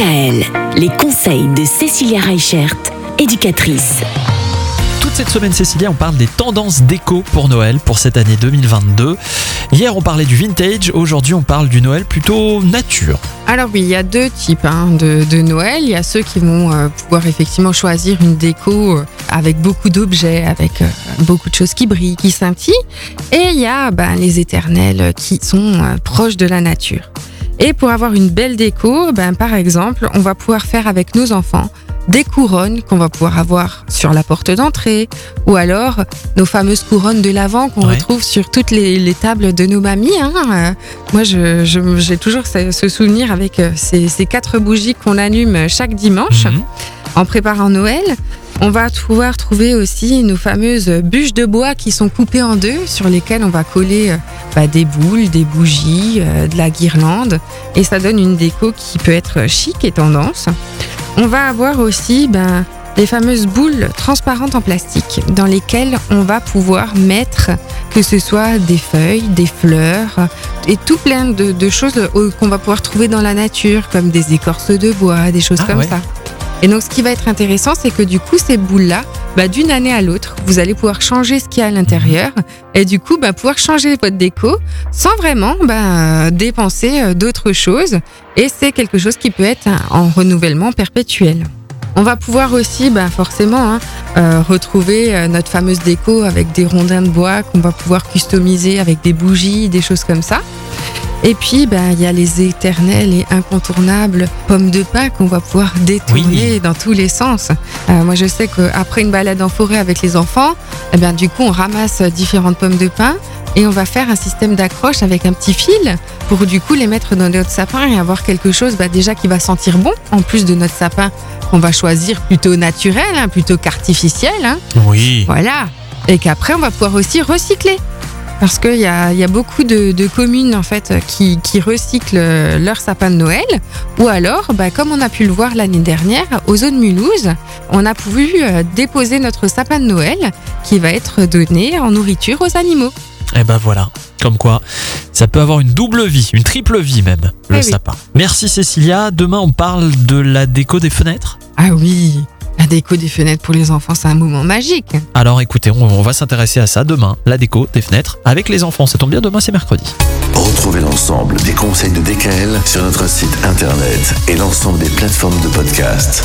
DKL, les conseils de Cécilia Reichert, éducatrice. Toute cette semaine, Cécilia, on parle des tendances déco pour Noël pour cette année 2022. Hier, on parlait du vintage. Aujourd'hui, on parle du Noël plutôt nature. Alors oui, il y a deux types hein, de, de Noël. Il y a ceux qui vont euh, pouvoir effectivement choisir une déco euh, avec beaucoup d'objets, avec euh, beaucoup de choses qui brillent, qui scintillent. Et il y a ben, les éternels qui sont euh, proches de la nature. Et pour avoir une belle déco, ben, par exemple, on va pouvoir faire avec nos enfants des couronnes qu'on va pouvoir avoir sur la porte d'entrée ou alors nos fameuses couronnes de l'avant qu'on Ouais. retrouve sur toutes les, les tables de nos mamies. hein. Euh, Moi, je- je- j'ai toujours ce, ce souvenir avec euh, ces, ces quatre bougies qu'on allume chaque dimanche Mhm. en préparant Noël. On va pouvoir trouver aussi nos fameuses bûches de bois qui sont coupées en deux, sur lesquelles on va coller euh, bah, des boules, des bougies, euh, de la guirlande. Et ça donne une déco qui peut être chic et tendance. On va avoir aussi ben, les fameuses boules transparentes en plastique dans lesquelles on va pouvoir mettre que ce soit des feuilles, des fleurs et tout plein de, de choses euh, qu'on va pouvoir trouver dans la nature, comme des écorces de bois, des choses Ah comme ouais. ça. Et donc, ce qui va être intéressant, c'est que du coup, ces boules-là, bah, d'une année à l'autre, vous allez pouvoir changer ce qu'il y a à l'intérieur et du coup, bah, pouvoir changer votre déco sans vraiment bah, dépenser euh, d'autres choses. Et c'est quelque chose qui peut être en renouvellement perpétuel. On va pouvoir aussi, bah, forcément, hein, euh, retrouver euh, notre fameuse déco avec des rondins de bois qu'on va pouvoir customiser avec des bougies, des choses comme ça. Et puis, bah, il y a les éternels et incontournables pommes de pin qu'on va pouvoir détourner dans tous les sens. Euh, moi, je sais qu'après une balade en forêt avec les enfants, eh bien, du coup, on ramasse différentes pommes de pin et on va faire un système d'accroche avec un petit fil pour du coup les mettre dans notre sapin et avoir quelque chose bah, déjà qui va sentir bon, en plus de notre sapin qu'on va choisir plutôt naturel, hein, plutôt qu'artificiel. hein. Oui. Voilà. Et qu'après, on va pouvoir aussi recycler. Parce qu'il y a, il y a beaucoup de, de communes en fait qui, qui recyclent euh, leur sapin de Noël. Ou alors, bah, comme on a pu le voir l'année dernière, aux zones Mulhouse, on a pu euh, déposer notre sapin de Noël qui va être donné en nourriture aux animaux. Et ben voilà. Comme quoi, ça peut avoir une double vie, une triple vie même, le Eh oui. sapin. Merci Cécilia. Demain, on parle de la déco des fenêtres. Ah oui, déco des fenêtres pour les enfants, c'est un moment magique. Alors écoutez, on, on va s'intéresser à ça demain, la déco des fenêtres avec les enfants. Ça tombe bien, demain c'est mercredi. Retrouvez l'ensemble des conseils de DKL sur notre site internet et l'ensemble des plateformes de podcast.